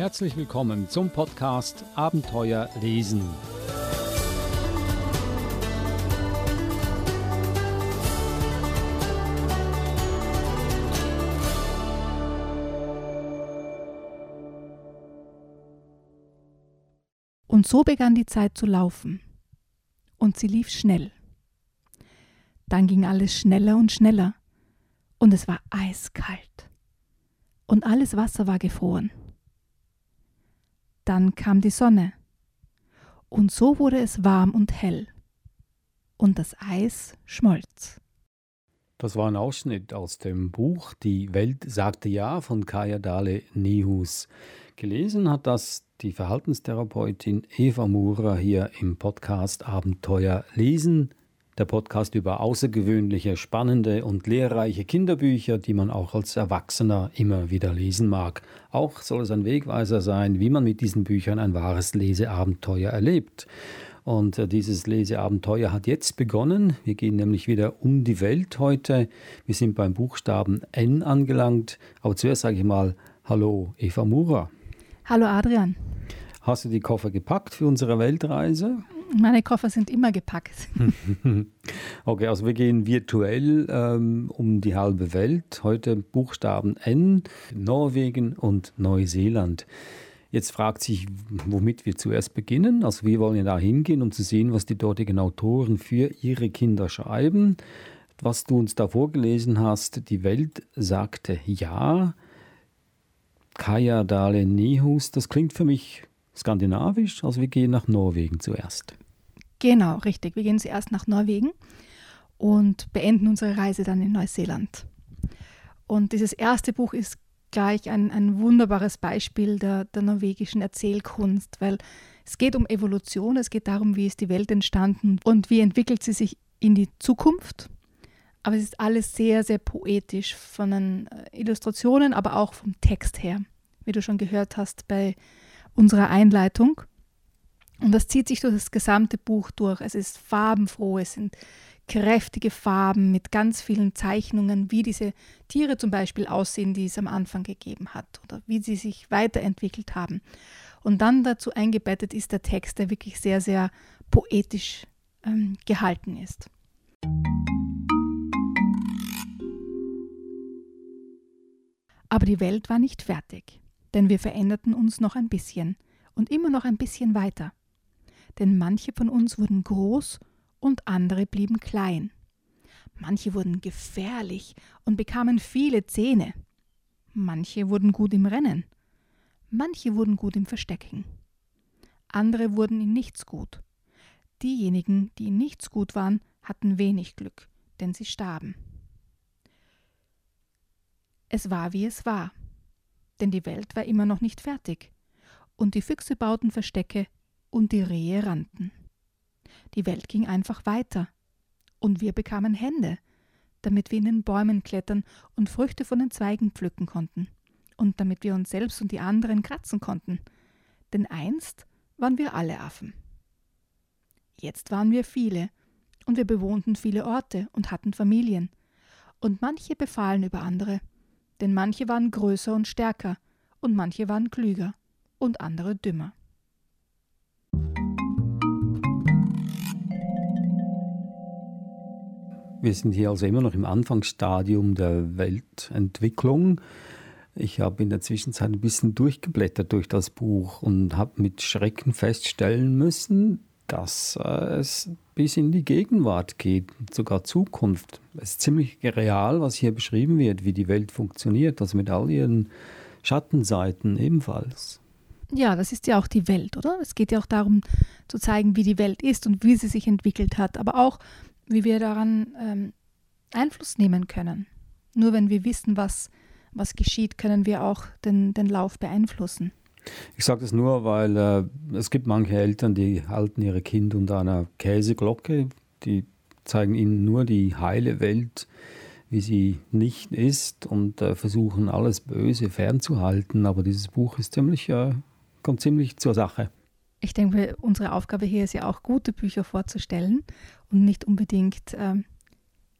Herzlich willkommen zum Podcast Abenteuer lesen. Und so begann die Zeit zu laufen. Und sie lief schnell. Dann ging alles schneller und schneller. Und es war eiskalt. Und alles Wasser war gefroren. Dann kam die Sonne. Und so wurde es warm und hell. Und das Eis schmolz. Das war ein Ausschnitt aus dem Buch Die Welt sagte ja von Kaya Dale Nihus. Gelesen hat das die Verhaltenstherapeutin Eva Murer hier im Podcast Abenteuer lesen. Der Podcast über außergewöhnliche, spannende und lehrreiche Kinderbücher, die man auch als Erwachsener immer wieder lesen mag. Auch soll es ein Wegweiser sein, wie man mit diesen Büchern ein wahres Leseabenteuer erlebt. Und äh, dieses Leseabenteuer hat jetzt begonnen. Wir gehen nämlich wieder um die Welt heute. Wir sind beim Buchstaben N angelangt. Aber zuerst sage ich mal Hallo, Eva Murer. Hallo Adrian. Hast du die Koffer gepackt für unsere Weltreise? Meine Koffer sind immer gepackt. okay, also wir gehen virtuell ähm, um die halbe Welt. Heute Buchstaben N, Norwegen und Neuseeland. Jetzt fragt sich, womit wir zuerst beginnen. Also wir wollen ja da hingehen, um zu sehen, was die dortigen Autoren für ihre Kinder schreiben. Was du uns da vorgelesen hast, die Welt sagte ja. Kaya Dale Nihus, das klingt für mich skandinavisch, also wir gehen nach Norwegen zuerst. Genau, richtig. Wir gehen zuerst nach Norwegen und beenden unsere Reise dann in Neuseeland. Und dieses erste Buch ist gleich ein, ein wunderbares Beispiel der, der norwegischen Erzählkunst, weil es geht um Evolution, es geht darum, wie ist die Welt entstanden und wie entwickelt sie sich in die Zukunft. Aber es ist alles sehr, sehr poetisch von den äh, Illustrationen, aber auch vom Text her, wie du schon gehört hast bei unserer Einleitung. Und das zieht sich durch das gesamte Buch durch. Es ist farbenfroh, es sind kräftige Farben mit ganz vielen Zeichnungen, wie diese Tiere zum Beispiel aussehen, die es am Anfang gegeben hat oder wie sie sich weiterentwickelt haben. Und dann dazu eingebettet ist der Text, der wirklich sehr, sehr poetisch ähm, gehalten ist. Aber die Welt war nicht fertig, denn wir veränderten uns noch ein bisschen und immer noch ein bisschen weiter. Denn manche von uns wurden groß und andere blieben klein. Manche wurden gefährlich und bekamen viele Zähne. Manche wurden gut im Rennen. Manche wurden gut im Verstecken. Andere wurden in nichts gut. Diejenigen, die in nichts gut waren, hatten wenig Glück, denn sie starben. Es war, wie es war, denn die Welt war immer noch nicht fertig, und die Füchse bauten Verstecke und die Rehe rannten. Die Welt ging einfach weiter. Und wir bekamen Hände, damit wir in den Bäumen klettern und Früchte von den Zweigen pflücken konnten. Und damit wir uns selbst und die anderen kratzen konnten. Denn einst waren wir alle Affen. Jetzt waren wir viele, und wir bewohnten viele Orte und hatten Familien. Und manche befahlen über andere, denn manche waren größer und stärker, und manche waren klüger, und andere dümmer. Wir sind hier also immer noch im Anfangsstadium der Weltentwicklung. Ich habe in der Zwischenzeit ein bisschen durchgeblättert durch das Buch und habe mit Schrecken feststellen müssen, dass es bis in die Gegenwart geht, sogar Zukunft. Es ist ziemlich real, was hier beschrieben wird, wie die Welt funktioniert, also mit all ihren Schattenseiten ebenfalls. Ja, das ist ja auch die Welt, oder? Es geht ja auch darum zu zeigen, wie die Welt ist und wie sie sich entwickelt hat, aber auch wie wir daran ähm, Einfluss nehmen können. Nur wenn wir wissen, was, was geschieht, können wir auch den, den Lauf beeinflussen. Ich sage das nur, weil äh, es gibt manche Eltern, die halten ihre Kinder unter einer Käseglocke, die zeigen ihnen nur die heile Welt, wie sie nicht ist und äh, versuchen alles Böse fernzuhalten. Aber dieses Buch ist ziemlich, äh, kommt ziemlich zur Sache. Ich denke, unsere Aufgabe hier ist ja auch, gute Bücher vorzustellen und nicht unbedingt ähm,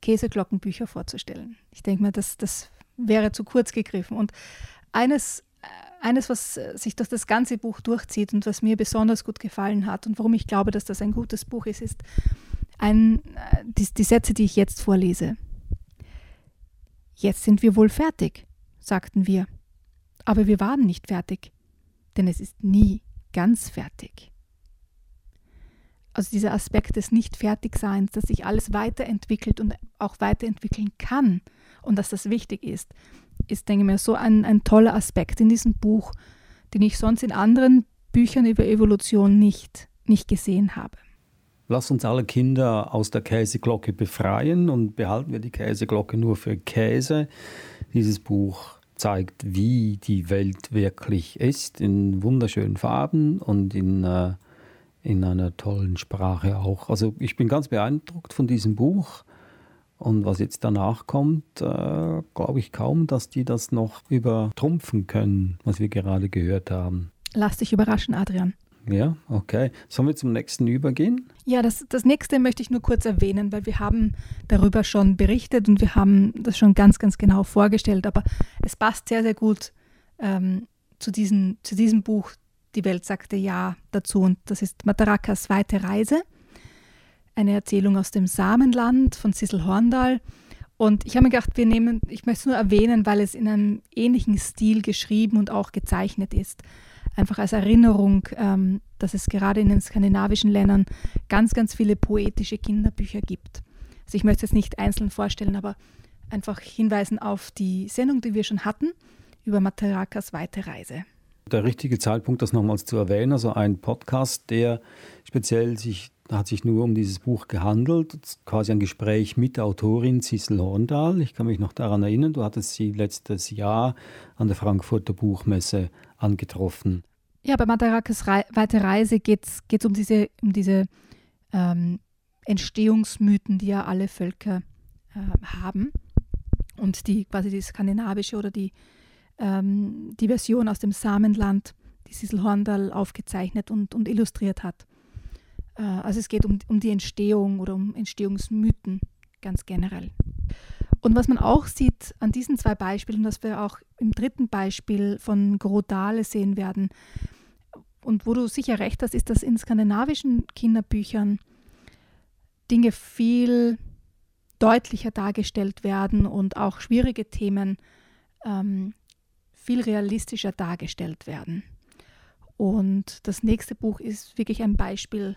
Käseglockenbücher vorzustellen. Ich denke mal, das, das wäre zu kurz gegriffen. Und eines, äh, eines, was äh, sich durch das ganze Buch durchzieht und was mir besonders gut gefallen hat und warum ich glaube, dass das ein gutes Buch ist, ist ein, äh, die, die Sätze, die ich jetzt vorlese. Jetzt sind wir wohl fertig, sagten wir. Aber wir waren nicht fertig, denn es ist nie ganz fertig. Also dieser Aspekt des Nicht-Fertigseins, dass sich alles weiterentwickelt und auch weiterentwickeln kann und dass das wichtig ist, ist, denke ich mir, so ein, ein toller Aspekt in diesem Buch, den ich sonst in anderen Büchern über Evolution nicht, nicht gesehen habe. Lass uns alle Kinder aus der Käseglocke befreien und behalten wir die Käseglocke nur für Käse. Dieses Buch zeigt, wie die Welt wirklich ist, in wunderschönen Farben und in, äh, in einer tollen Sprache auch. Also ich bin ganz beeindruckt von diesem Buch. Und was jetzt danach kommt, äh, glaube ich kaum, dass die das noch übertrumpfen können, was wir gerade gehört haben. Lass dich überraschen, Adrian. Ja, okay. Sollen wir zum nächsten übergehen? Ja, das, das nächste möchte ich nur kurz erwähnen, weil wir haben darüber schon berichtet und wir haben das schon ganz, ganz genau vorgestellt, aber es passt sehr, sehr gut ähm, zu, diesen, zu diesem Buch Die Welt sagte Ja dazu und das ist Matarakas Weite Reise eine Erzählung aus dem Samenland von Sissel Horndal. Und ich habe mir gedacht, wir nehmen, ich möchte es nur erwähnen, weil es in einem ähnlichen Stil geschrieben und auch gezeichnet ist. Einfach als Erinnerung, ähm, dass es gerade in den skandinavischen Ländern ganz, ganz viele poetische Kinderbücher gibt. Also ich möchte es nicht einzeln vorstellen, aber einfach hinweisen auf die Sendung, die wir schon hatten, über Matarakas weite Reise. Der richtige Zeitpunkt, das nochmals zu erwähnen, also ein Podcast, der speziell sich da hat sich nur um dieses Buch gehandelt, quasi ein Gespräch mit der Autorin Sissel Horndal. Ich kann mich noch daran erinnern, du hattest sie letztes Jahr an der Frankfurter Buchmesse angetroffen. Ja, bei Madarakes Re Weite Reise geht es um diese, um diese ähm, Entstehungsmythen, die ja alle Völker äh, haben und die quasi die skandinavische oder die, ähm, die Version aus dem Samenland, die Sissel Horndal aufgezeichnet und, und illustriert hat. Äh, also es geht um, um die Entstehung oder um Entstehungsmythen ganz generell. Und was man auch sieht an diesen zwei Beispielen, was wir auch im dritten Beispiel von Grodale sehen werden, und wo du sicher recht hast, ist, dass in skandinavischen Kinderbüchern Dinge viel deutlicher dargestellt werden und auch schwierige Themen ähm, viel realistischer dargestellt werden. Und das nächste Buch ist wirklich ein Beispiel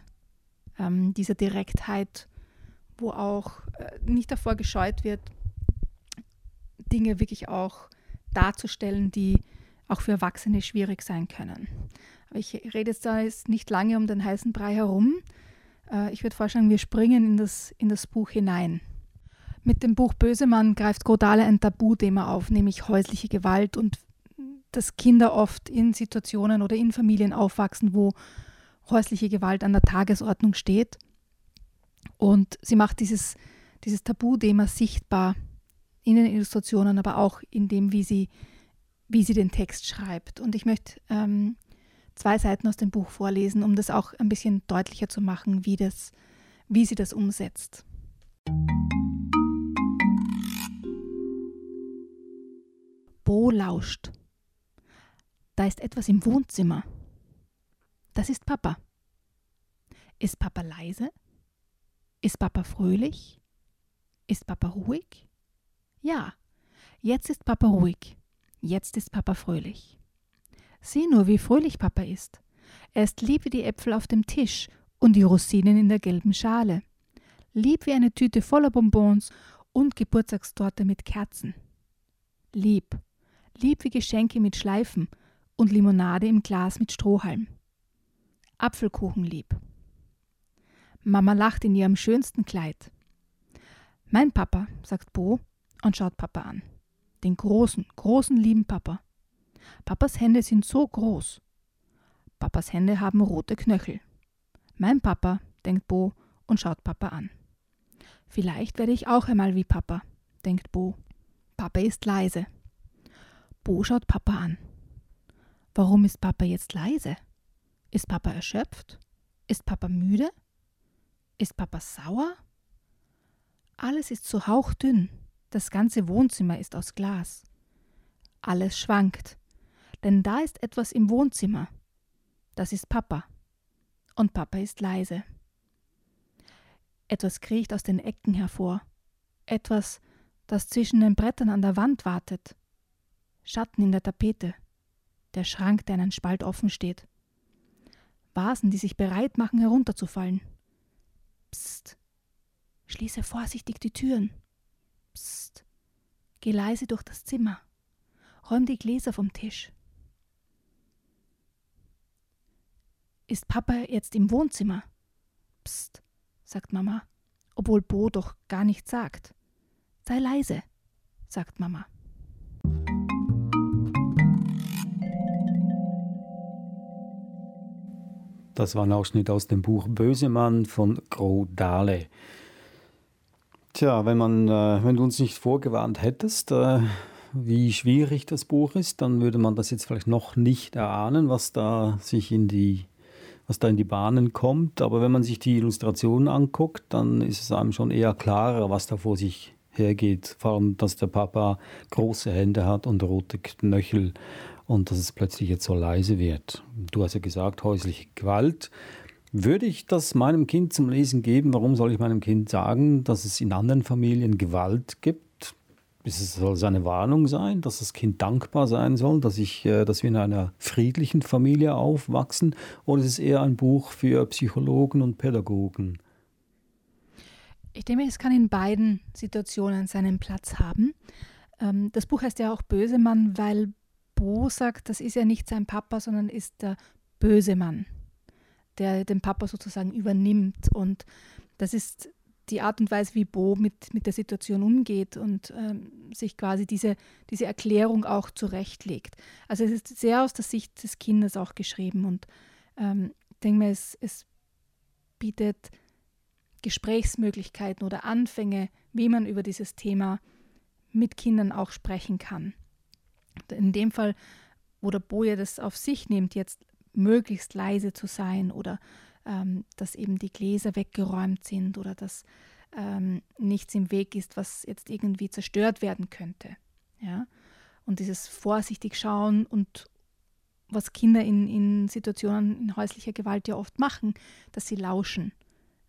ähm, dieser Direktheit, wo auch äh, nicht davor gescheut wird, Dinge wirklich auch darzustellen, die auch für Erwachsene schwierig sein können. Aber ich rede jetzt da jetzt nicht lange um den heißen Brei herum. Äh, ich würde vorschlagen, wir springen in das, in das Buch hinein. Mit dem Buch Bösemann greift Grodale ein Tabuthema auf, nämlich häusliche Gewalt und dass Kinder oft in Situationen oder in Familien aufwachsen, wo häusliche Gewalt an der Tagesordnung steht. Und sie macht dieses, dieses Tabuthema sichtbar in den Illustrationen, aber auch in dem, wie sie, wie sie den Text schreibt. Und ich möchte ähm, zwei Seiten aus dem Buch vorlesen, um das auch ein bisschen deutlicher zu machen, wie, das, wie sie das umsetzt. Bo lauscht. Da ist etwas im Wohnzimmer. Das ist Papa. Ist Papa leise? Ist Papa fröhlich? Ist Papa ruhig? Ja, jetzt ist Papa ruhig. Jetzt ist Papa fröhlich. Sieh nur, wie fröhlich Papa ist. Er ist lieb wie die Äpfel auf dem Tisch und die Rosinen in der gelben Schale. Lieb wie eine Tüte voller Bonbons und Geburtstagstorte mit Kerzen. Lieb. Lieb wie Geschenke mit Schleifen und Limonade im Glas mit Strohhalm. Apfelkuchen lieb. Mama lacht in ihrem schönsten Kleid. Mein Papa, sagt Bo und schaut Papa an. Den großen, großen lieben Papa. Papas Hände sind so groß. Papas Hände haben rote Knöchel. Mein Papa, denkt Bo und schaut Papa an. Vielleicht werde ich auch einmal wie Papa, denkt Bo. Papa ist leise. Bo schaut Papa an. Warum ist Papa jetzt leise? Ist Papa erschöpft? Ist Papa müde? Ist Papa sauer? Alles ist so hauchdünn. Das ganze Wohnzimmer ist aus Glas. Alles schwankt. denn da ist etwas im Wohnzimmer. Das ist Papa. Und Papa ist leise. Etwas kriecht aus den Ecken hervor. Etwas, das zwischen den Brettern an der Wand wartet. Schatten in der Tapete. Der Schrank, der einen Spalt offen steht. Vasen, die sich bereit machen, herunterzufallen. Psst. Schließe vorsichtig die Türen. Psst. Geh leise durch das Zimmer. Räum die Gläser vom Tisch. Ist Papa jetzt im Wohnzimmer? Psst, sagt Mama, obwohl Bo doch gar nichts sagt. Sei leise, sagt Mama. Das war ein Ausschnitt aus dem Buch Bösemann von Gro Dahle. Tja, wenn, man, äh, wenn du uns nicht vorgewarnt hättest, äh, wie schwierig das Buch ist, dann würde man das jetzt vielleicht noch nicht erahnen, was da sich in die was da in die Bahnen kommt. Aber wenn man sich die Illustrationen anguckt, dann ist es einem schon eher klarer, was da vor sich hergeht. Vor allem, dass der Papa große Hände hat und rote Knöchel und dass es plötzlich jetzt so leise wird. Du hast ja gesagt, häusliche Gewalt. Würde ich das meinem Kind zum Lesen geben? Warum soll ich meinem Kind sagen, dass es in anderen Familien Gewalt gibt? Es soll eine Warnung sein, dass das Kind dankbar sein soll, dass, ich, äh, dass wir in einer friedlichen Familie aufwachsen? Oder ist es eher ein Buch für Psychologen und Pädagogen? Ich denke, es kann in beiden Situationen seinen Platz haben. Ähm, das Buch heißt ja auch Bösemann, weil Bo sagt, das ist ja nicht sein Papa, sondern ist der böse Mann, der den Papa sozusagen übernimmt. Und das ist die Art und Weise, wie Bo mit, mit der Situation umgeht und ähm, sich quasi diese, diese Erklärung auch zurechtlegt. Also es ist sehr aus der Sicht des Kindes auch geschrieben und ähm, ich denke mir, es, es bietet Gesprächsmöglichkeiten oder Anfänge, wie man über dieses Thema mit Kindern auch sprechen kann. In dem Fall, wo der Boje das auf sich nimmt, jetzt möglichst leise zu sein oder ähm, dass eben die Gläser weggeräumt sind oder dass ähm, nichts im Weg ist, was jetzt irgendwie zerstört werden könnte. Ja? Und dieses vorsichtig schauen und was Kinder in, in Situationen in häuslicher Gewalt ja oft machen, dass sie lauschen.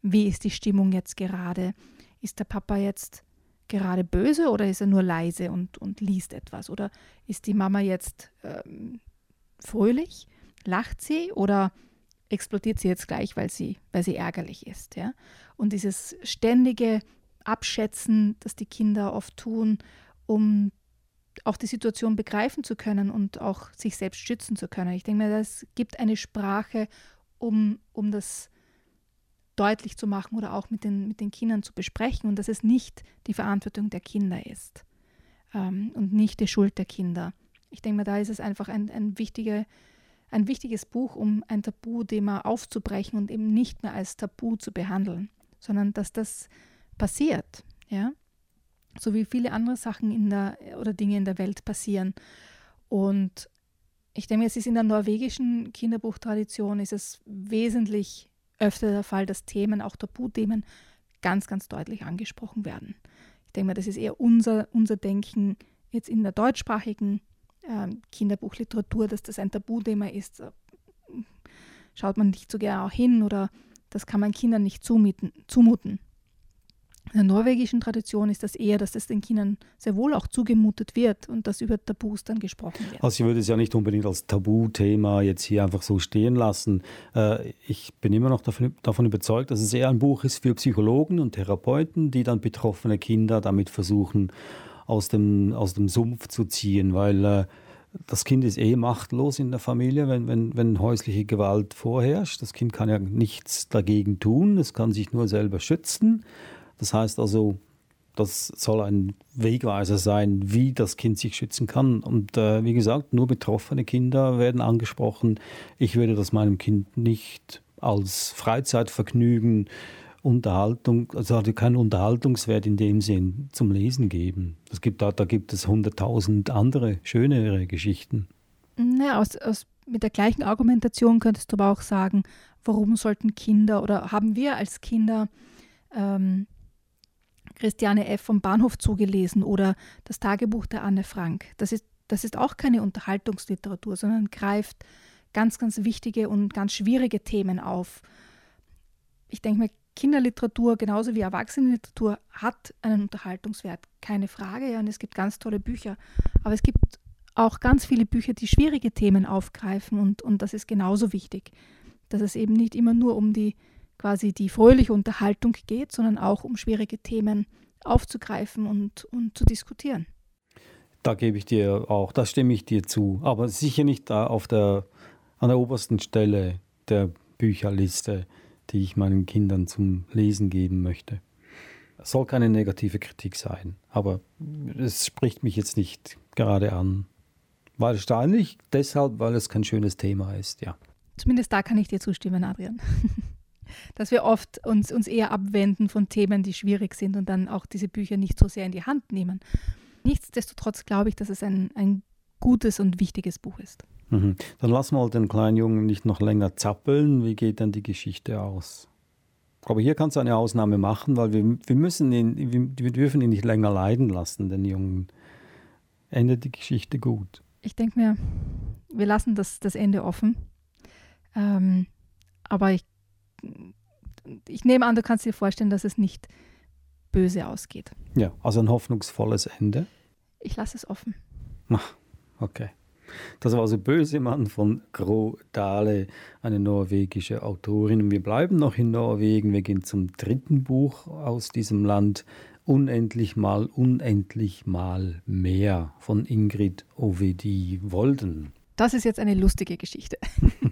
Wie ist die Stimmung jetzt gerade? Ist der Papa jetzt gerade böse oder ist er nur leise und, und liest etwas? Oder ist die Mama jetzt ähm, fröhlich? Lacht sie oder explodiert sie jetzt gleich, weil sie, weil sie ärgerlich ist. Ja? Und dieses ständige Abschätzen, das die Kinder oft tun, um auch die Situation begreifen zu können und auch sich selbst schützen zu können. Ich denke mir, das gibt eine Sprache, um, um das deutlich zu machen oder auch mit den, mit den Kindern zu besprechen und dass es nicht die Verantwortung der Kinder ist ähm, und nicht die Schuld der Kinder. Ich denke mir, da ist es einfach ein, ein wichtiger ein wichtiges Buch, um ein Tabuthema aufzubrechen und eben nicht mehr als Tabu zu behandeln, sondern dass das passiert, ja, so wie viele andere Sachen in der oder Dinge in der Welt passieren. Und ich denke, es ist in der norwegischen Kinderbuchtradition ist es wesentlich öfter der Fall, dass Themen, auch Tabuthemen, ganz, ganz deutlich angesprochen werden. Ich denke mal, das ist eher unser, unser Denken jetzt in der deutschsprachigen ähm, Kinderbuchliteratur, dass das ein Tabuthema ist, äh, schaut man nicht so gerne auch hin oder das kann man Kindern nicht zumuten. In der norwegischen Tradition ist das eher, dass das den Kindern sehr wohl auch zugemutet wird und dass über Tabus dann gesprochen wird. Also ich würde es ja nicht unbedingt als Tabuthema jetzt hier einfach so stehen lassen. Äh, ich bin immer noch davon überzeugt, dass es eher ein Buch ist für Psychologen und Therapeuten, die dann betroffene Kinder damit versuchen, aus dem, aus dem Sumpf zu ziehen, weil äh, das Kind ist eh machtlos in der Familie, wenn, wenn, wenn häusliche Gewalt vorherrscht. Das Kind kann ja nichts dagegen tun, es kann sich nur selber schützen. Das heißt also, das soll ein Wegweiser sein, wie das Kind sich schützen kann. Und äh, wie gesagt, nur betroffene Kinder werden angesprochen. Ich würde das meinem Kind nicht als Freizeitvergnügen Unterhaltung, also hatte keinen Unterhaltungswert in dem Sinn zum Lesen geben. Es gibt da, da gibt es hunderttausend andere, schönere Geschichten. Naja, aus, aus, mit der gleichen Argumentation könntest du aber auch sagen, warum sollten Kinder oder haben wir als Kinder ähm, Christiane F. vom Bahnhof zugelesen oder das Tagebuch der Anne Frank. Das ist das ist auch keine Unterhaltungsliteratur, sondern greift ganz, ganz wichtige und ganz schwierige Themen auf. Ich denke mir, Kinderliteratur genauso wie Erwachsenenliteratur hat einen Unterhaltungswert, keine Frage. Ja, und es gibt ganz tolle Bücher. Aber es gibt auch ganz viele Bücher, die schwierige Themen aufgreifen und, und das ist genauso wichtig, dass es eben nicht immer nur um die quasi die fröhliche Unterhaltung geht, sondern auch um schwierige Themen aufzugreifen und, und zu diskutieren. Da gebe ich dir auch, da stimme ich dir zu, aber sicher nicht da auf der, an der obersten Stelle der Bücherliste, die ich meinen Kindern zum Lesen geben möchte. Es soll keine negative Kritik sein, aber es spricht mich jetzt nicht gerade an. Wahrscheinlich deshalb, weil es kein schönes Thema ist, ja. Zumindest da kann ich dir zustimmen, Adrian. Dass wir oft uns, uns eher abwenden von Themen, die schwierig sind und dann auch diese Bücher nicht so sehr in die Hand nehmen. Nichtsdestotrotz glaube ich, dass es ein, ein gutes und wichtiges Buch ist. Mhm. Dann lass mal den kleinen Jungen nicht noch länger zappeln. Wie geht dann die Geschichte aus? Aber hier kannst du eine Ausnahme machen, weil wir, wir müssen ihn, wir, wir dürfen ihn nicht länger leiden lassen, den Jungen. Endet die Geschichte gut. Ich denke mir, wir lassen das, das Ende offen. Ähm, aber ich, ich nehme an, du kannst dir vorstellen, dass es nicht böse ausgeht. Ja, also ein hoffnungsvolles Ende. Ich lasse es offen. Ach, okay. Das war also Böse Mann von Gro Dale, eine norwegische Autorin. Und wir bleiben noch in Norwegen. Wir gehen zum dritten Buch aus diesem Land. Unendlich mal, unendlich mal mehr von Ingrid Ovedi Wolden. Das ist jetzt eine lustige Geschichte.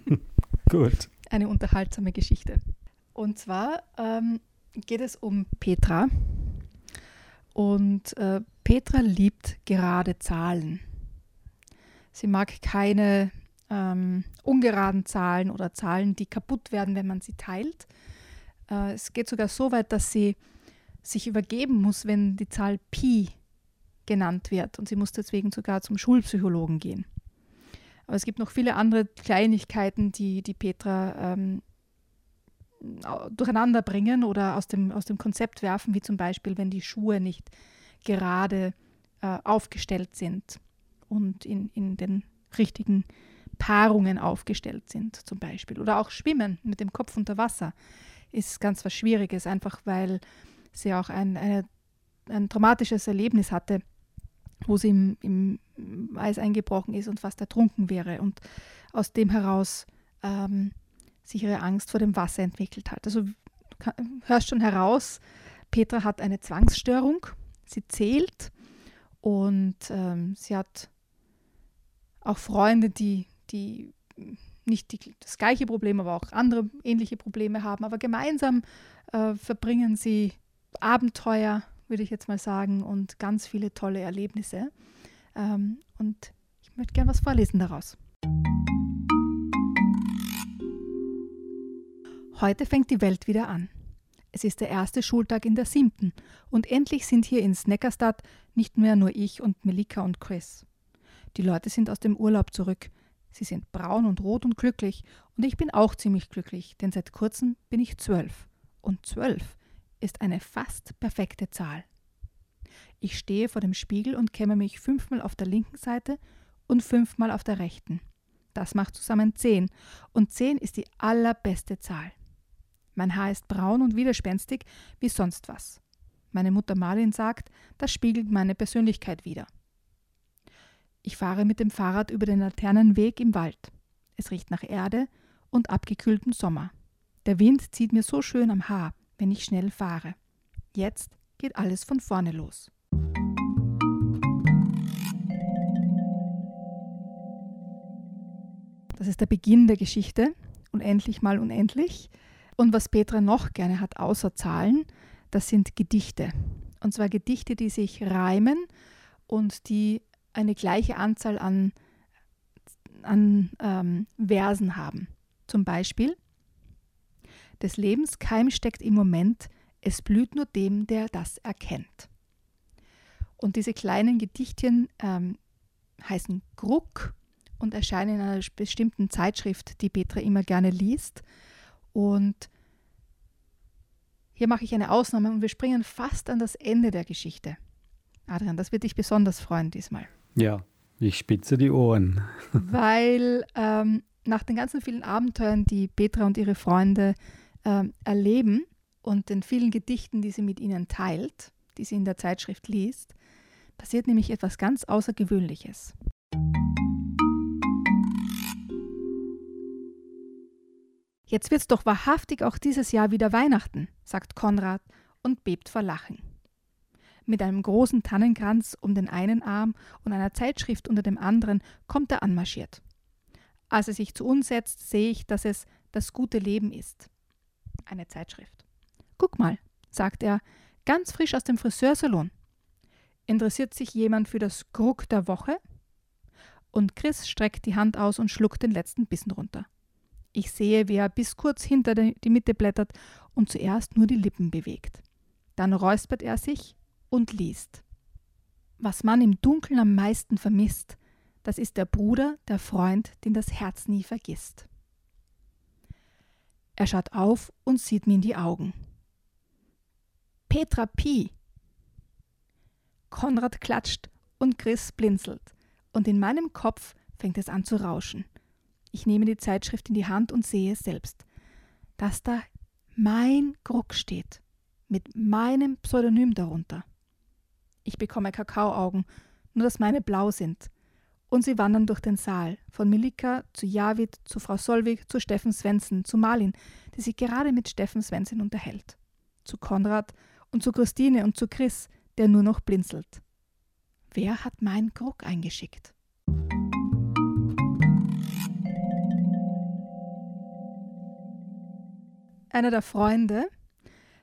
Gut. Eine unterhaltsame Geschichte. Und zwar ähm, geht es um Petra. Und äh, Petra liebt gerade Zahlen. Sie mag keine ähm, ungeraden Zahlen oder Zahlen, die kaputt werden, wenn man sie teilt. Äh, es geht sogar so weit, dass sie sich übergeben muss, wenn die Zahl Pi genannt wird. Und sie muss deswegen sogar zum Schulpsychologen gehen. Aber es gibt noch viele andere Kleinigkeiten, die, die Petra ähm, durcheinander bringen oder aus dem, aus dem Konzept werfen, wie zum Beispiel, wenn die Schuhe nicht gerade äh, aufgestellt sind und in, in den richtigen Paarungen aufgestellt sind, zum Beispiel. Oder auch Schwimmen mit dem Kopf unter Wasser ist ganz was Schwieriges, einfach weil sie auch ein, eine, ein traumatisches Erlebnis hatte, wo sie im, im, Eis eingebrochen ist und fast ertrunken wäre und aus dem heraus ähm, sich ihre Angst vor dem Wasser entwickelt hat. Also du hörst schon heraus, Petra hat eine Zwangsstörung, sie zählt und ähm, sie hat auch Freunde, die, die nicht die, das gleiche Problem, aber auch andere ähnliche Probleme haben. Aber gemeinsam äh, verbringen sie Abenteuer, würde ich jetzt mal sagen, und ganz viele tolle Erlebnisse. Ähm, und ich möchte gerne was vorlesen daraus. Heute fängt die Welt wieder an. Es ist der erste Schultag in der siebten und endlich sind hier in Sneckerstadt nicht mehr nur ich und Melika und Chris. Die Leute sind aus dem Urlaub zurück. Sie sind braun und rot und glücklich. Und ich bin auch ziemlich glücklich, denn seit kurzem bin ich zwölf. Und zwölf ist eine fast perfekte Zahl. Ich stehe vor dem Spiegel und kämme mich fünfmal auf der linken Seite und fünfmal auf der rechten. Das macht zusammen zehn. Und zehn ist die allerbeste Zahl. Mein Haar ist braun und widerspenstig wie sonst was. Meine Mutter Marlin sagt, das spiegelt meine Persönlichkeit wider. Ich fahre mit dem Fahrrad über den Laternenweg im Wald. Es riecht nach Erde und abgekühltem Sommer. Der Wind zieht mir so schön am Haar, wenn ich schnell fahre. Jetzt geht alles von vorne los. Das ist der Beginn der Geschichte, unendlich mal unendlich. Und was Petra noch gerne hat, außer Zahlen, das sind Gedichte. Und zwar Gedichte, die sich reimen und die eine gleiche Anzahl an, an ähm, Versen haben. Zum Beispiel, des Lebens Keim steckt im Moment, es blüht nur dem, der das erkennt. Und diese kleinen Gedichtchen ähm, heißen Gruck und erscheinen in einer bestimmten Zeitschrift, die Petra immer gerne liest. Und hier mache ich eine Ausnahme und wir springen fast an das Ende der Geschichte. Adrian, das wird dich besonders freuen diesmal. Ja, Ich spitze die Ohren. Weil ähm, nach den ganzen vielen Abenteuern, die Petra und ihre Freunde ähm, erleben und den vielen Gedichten, die sie mit ihnen teilt, die sie in der Zeitschrift liest, passiert nämlich etwas ganz Außergewöhnliches. Jetzt wird's doch wahrhaftig auch dieses Jahr wieder Weihnachten, sagt Konrad und bebt vor Lachen. Mit einem großen Tannenkranz um den einen Arm und einer Zeitschrift unter dem anderen kommt er anmarschiert. Als er sich zu uns setzt, sehe ich, dass es das gute Leben ist. Eine Zeitschrift. Guck mal, sagt er, ganz frisch aus dem Friseursalon. Interessiert sich jemand für das Krug der Woche? Und Chris streckt die Hand aus und schluckt den letzten Bissen runter. Ich sehe, wie er bis kurz hinter die Mitte blättert und zuerst nur die Lippen bewegt. Dann räuspert er sich und liest. Was man im Dunkeln am meisten vermisst, das ist der Bruder, der Freund, den das Herz nie vergisst. Er schaut auf und sieht mir in die Augen. Petra Pi. Konrad klatscht und Chris blinzelt, und in meinem Kopf fängt es an zu rauschen. Ich nehme die Zeitschrift in die Hand und sehe es selbst, dass da mein Gruck steht, mit meinem Pseudonym darunter. Ich bekomme Kakaoaugen, nur dass meine blau sind. Und sie wandern durch den Saal, von Milika zu Javid, zu Frau Solvig, zu Steffen Svensson, zu Malin, die sich gerade mit Steffen Svensson unterhält, zu Konrad und zu Christine und zu Chris, der nur noch blinzelt. Wer hat meinen Krug eingeschickt? Einer der Freunde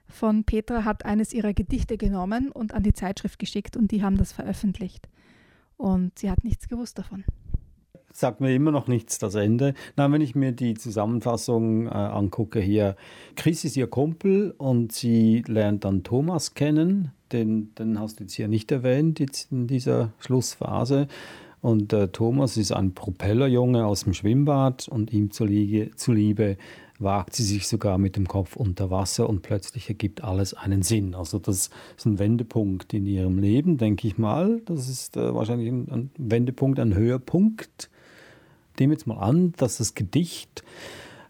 von Petra hat eines ihrer Gedichte genommen und an die Zeitschrift geschickt und die haben das veröffentlicht. Und sie hat nichts gewusst davon. Sagt mir immer noch nichts das Ende. Na, wenn ich mir die Zusammenfassung äh, angucke hier, Chris ist ihr Kumpel und sie lernt dann Thomas kennen. Den, den hast du jetzt hier nicht erwähnt, jetzt in dieser Schlussphase. Und äh, Thomas ist ein Propellerjunge aus dem Schwimmbad und ihm zuliebe, zuliebe wagt sie sich sogar mit dem Kopf unter Wasser und plötzlich ergibt alles einen Sinn. Also das ist ein Wendepunkt in ihrem Leben, denke ich mal. Das ist äh, wahrscheinlich ein, ein, Wendepunkt, ein Höhepunkt. Wir jetzt mal an, dass das Gedicht,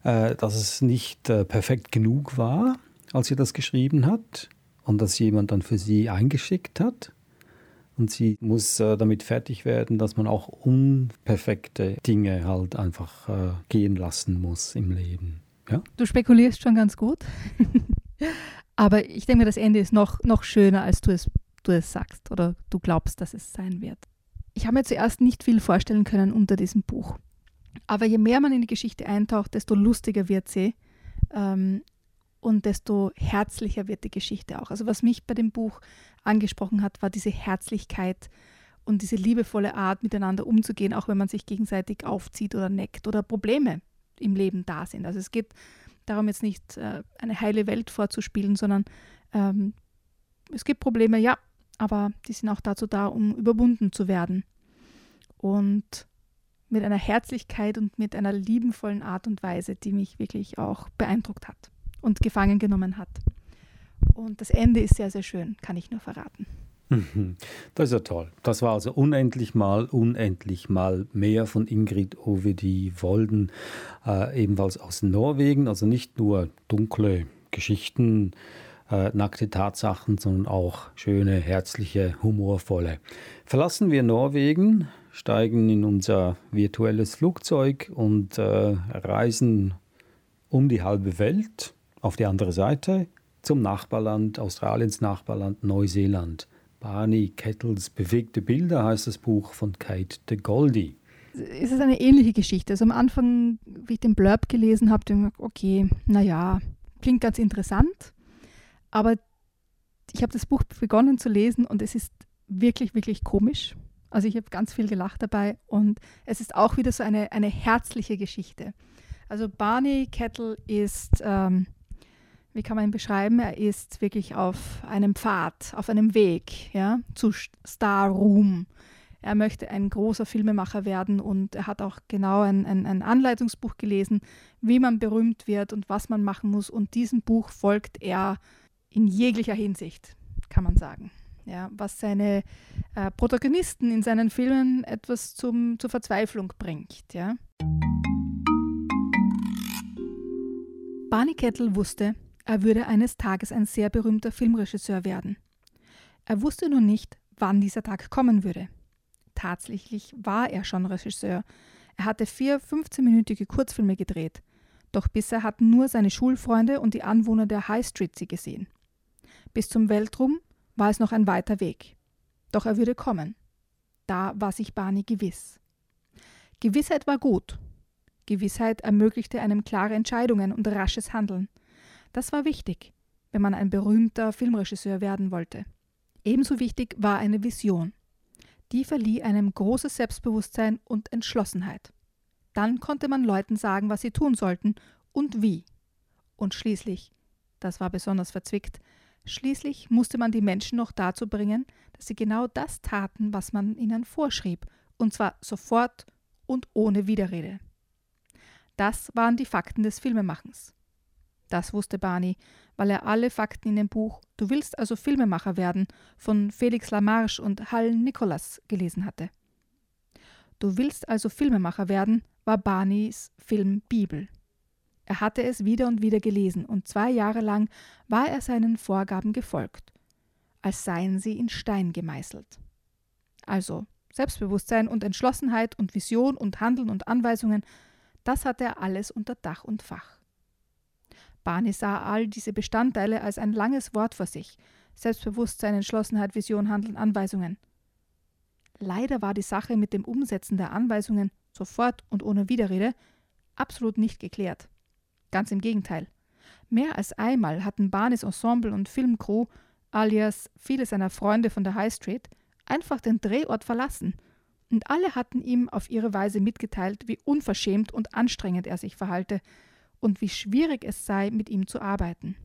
äh, dass es nicht äh, perfekt genug war, als sie das geschrieben hat und dass jemand dann für sie eingeschickt hat. Und sie muss äh, damit fertig werden, dass man auch unperfekte Dinge halt einfach äh, gehen lassen muss im Leben. Ja? Du spekulierst schon ganz gut. Aber ich denke mir, das Ende ist noch, noch schöner, als du es, du es sagst oder du glaubst, dass es sein wird. Ich habe mir zuerst nicht viel vorstellen können unter diesem Buch. Aber je mehr man in die Geschichte eintaucht, desto lustiger wird sie ähm, und desto herzlicher wird die Geschichte auch. Also was mich bei dem Buch angesprochen hat, war diese Herzlichkeit und diese liebevolle Art, miteinander umzugehen, auch wenn man sich gegenseitig aufzieht oder neckt oder Probleme im Leben da sind. Also es geht darum, jetzt nicht äh, eine heile Welt vorzuspielen, sondern ähm, es gibt Probleme, ja, aber die sind auch dazu da, um überwunden zu werden. Und mit einer Herzlichkeit und mit einer liebenvollen Art und Weise, die mich wirklich auch beeindruckt hat und gefangen genommen hat. Und das Ende ist sehr, sehr schön, kann ich nur verraten. Das ist ja toll. Das war also unendlich mal, unendlich mal mehr von Ingrid Ovedi Wolden, äh, ebenfalls aus Norwegen. Also nicht nur dunkle Geschichten, äh, nackte Tatsachen, sondern auch schöne, herzliche, humorvolle. Verlassen wir Norwegen, steigen in unser virtuelles Flugzeug und äh, reisen um die halbe Welt auf die andere Seite zum Nachbarland, Australiens Nachbarland Neuseeland. Barney Kettles Bewegte Bilder heißt das Buch von Kate de Goldie. Es ist eine ähnliche Geschichte. Also am Anfang, wie ich den Blurb gelesen habe, dachte ich, okay, naja, klingt ganz interessant. Aber ich habe das Buch begonnen zu lesen und es ist wirklich, wirklich komisch. Also ich habe ganz viel gelacht dabei und es ist auch wieder so eine, eine herzliche Geschichte. Also Barney Kettle ist ähm, wie kann man ihn beschreiben? Er ist wirklich auf einem Pfad, auf einem Weg ja, zu Star Room. Er möchte ein großer Filmemacher werden und er hat auch genau ein, ein, ein, Anleitungsbuch gelesen, wie man berühmt wird und was man machen muss. Und diesem Buch folgt er in jeglicher Hinsicht, kann man sagen. ja, was seine äh, Protagonisten in seinen Filmen etwas zum, zur Verzweiflung bringt. Ja. Barney Kettle wusste, er würde eines Tages ein sehr berühmter Filmregisseur werden. Er wusste nur nicht, wann dieser Tag kommen würde. Tatsächlich war er schon Regisseur. Er hatte vier 15-minütige Kurzfilme gedreht. Doch bisher hatten nur seine Schulfreunde und die Anwohner der High Street sie gesehen. Bis zum Weltruhm war es noch ein weiter Weg. Doch er würde kommen. Da war sich Barney gewiss. Gewissheit war gut. Gewissheit ermöglichte einem klare Entscheidungen und rasches Handeln. Das war wichtig, wenn man ein berühmter Filmregisseur werden wollte. Ebenso wichtig war eine Vision. Die verlieh einem großes Selbstbewusstsein und Entschlossenheit. Dann konnte man Leuten sagen, was sie tun sollten und wie. Und schließlich, das war besonders verzwickt, schließlich musste man die Menschen noch dazu bringen, dass sie genau das taten, was man ihnen vorschrieb, und zwar sofort und ohne Widerrede. Das waren die Fakten des Filmemachens. Das wusste Barney, weil er alle Fakten in dem Buch Du willst also Filmemacher werden von Felix Lamarche und Hal Nicholas gelesen hatte. Du willst also Filmemacher werden war Barneys Film Bibel. Er hatte es wieder und wieder gelesen und zwei Jahre lang war er seinen Vorgaben gefolgt, als seien sie in Stein gemeißelt. Also Selbstbewusstsein und Entschlossenheit und Vision und Handeln und Anweisungen, das hatte er alles unter Dach und Fach. Barney sah all diese Bestandteile als ein langes Wort vor sich. Selbstbewusstsein, Entschlossenheit, Vision, Handeln, Anweisungen. Leider war die Sache mit dem Umsetzen der Anweisungen sofort und ohne Widerrede absolut nicht geklärt. Ganz im Gegenteil. Mehr als einmal hatten Barneys Ensemble und Filmcrew, alias viele seiner Freunde von der High Street, einfach den Drehort verlassen, und alle hatten ihm auf ihre Weise mitgeteilt, wie unverschämt und anstrengend er sich verhalte, und wie schwierig es sei, mit ihm zu arbeiten.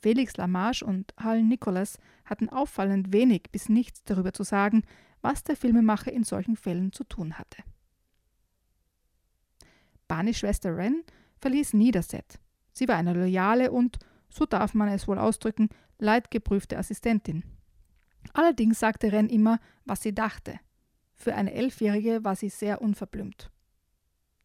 Felix Lamarche und Hal Nicholas hatten auffallend wenig bis nichts darüber zu sagen, was der Filmemacher in solchen Fällen zu tun hatte. Barneys Schwester Ren verließ Niederset. Sie war eine loyale und, so darf man es wohl ausdrücken, leidgeprüfte Assistentin. Allerdings sagte Ren immer, was sie dachte. Für eine Elfjährige war sie sehr unverblümt.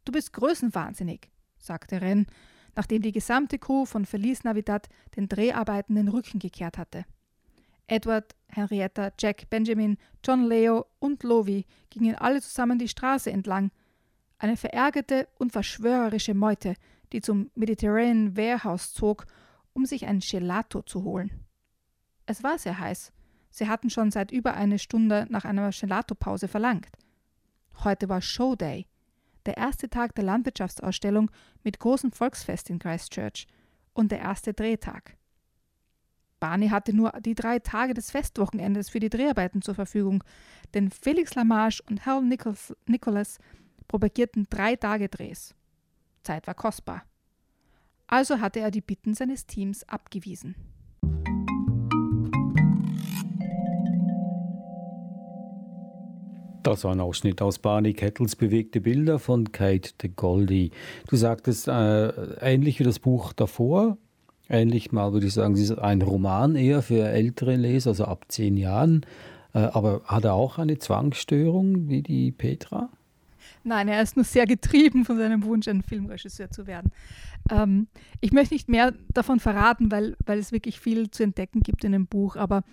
Du bist größenwahnsinnig, sagte Ren, nachdem die gesamte Crew von Feliz Navidad den Dreharbeiten den Rücken gekehrt hatte. Edward, Henrietta, Jack, Benjamin, John Leo und Lovi gingen alle zusammen die Straße entlang. Eine verärgerte und verschwörerische Meute, die zum Mediterranean Warehouse zog, um sich ein Gelato zu holen. Es war sehr heiß. Sie hatten schon seit über eine Stunde nach einer Gelato-Pause verlangt. Heute war Showday der erste Tag der Landwirtschaftsausstellung mit großem Volksfest in Christchurch und der erste Drehtag. Barney hatte nur die drei Tage des Festwochenendes für die Dreharbeiten zur Verfügung, denn Felix Lamarche und Hal Nicholas propagierten drei Tage Drehs. Zeit war kostbar. Also hatte er die Bitten seines Teams abgewiesen. Das war ein Ausschnitt aus Barney Kettles Bewegte Bilder von Kate de Goldie. Du sagtest, äh, ähnlich wie das Buch davor, ähnlich mal würde ich sagen, es ist ein Roman eher für ältere Leser, also ab zehn Jahren. Äh, aber hat er auch eine Zwangsstörung wie die Petra? Nein, er ist nur sehr getrieben von seinem Wunsch, ein Filmregisseur zu werden. Ähm, ich möchte nicht mehr davon verraten, weil, weil es wirklich viel zu entdecken gibt in dem Buch. Aber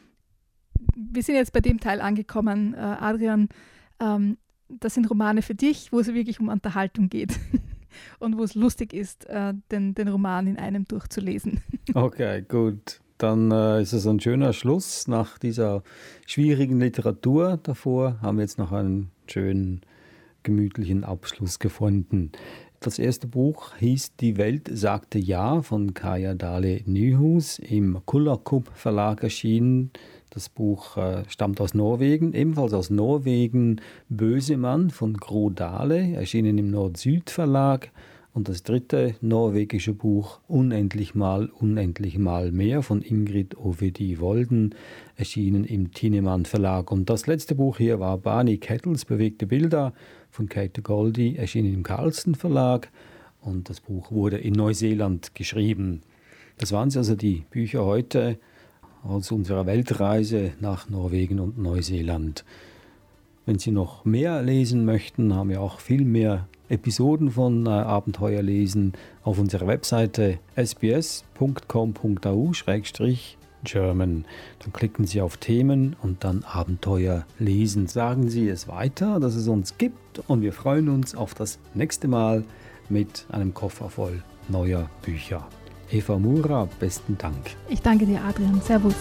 wir sind jetzt bei dem Teil angekommen, äh, Adrian ähm, das sind Romane für dich, wo es wirklich um Unterhaltung geht und wo es lustig ist, äh, den, den Roman in einem durchzulesen. Okay, gut. Dann äh, ist es ein schöner Schluss. Nach dieser schwierigen Literatur davor haben wir jetzt noch einen schönen, gemütlichen Abschluss gefunden. Das erste Buch hieß Die Welt sagte Ja von Kaya Dale Nyhus im Kullerkup Verlag erschienen. Das Buch äh, stammt aus Norwegen, ebenfalls aus Norwegen Bösemann von Gro Dale, erschienen im Nord-Süd Verlag. Und das dritte norwegische Buch Unendlich mal, unendlich mal mehr von Ingrid Ovedi Wolden, erschienen im Tinemann Verlag. Und das letzte Buch hier war Barney Kettles Bewegte Bilder von Kate Goldie, erschienen im Carlsen Verlag. Und das Buch wurde in Neuseeland geschrieben. Das waren also die Bücher heute aus unserer Weltreise nach Norwegen und Neuseeland. Wenn Sie noch mehr lesen möchten, haben wir auch viel mehr Episoden von äh, Abenteuer lesen auf unserer Webseite sbs.com.au-german. Dann klicken Sie auf Themen und dann Abenteuer lesen. Sagen Sie es weiter, dass es uns gibt und wir freuen uns auf das nächste Mal mit einem Koffer voll neuer Bücher. Eva Mura, besten Dank. Ich danke dir, Adrian. Servus.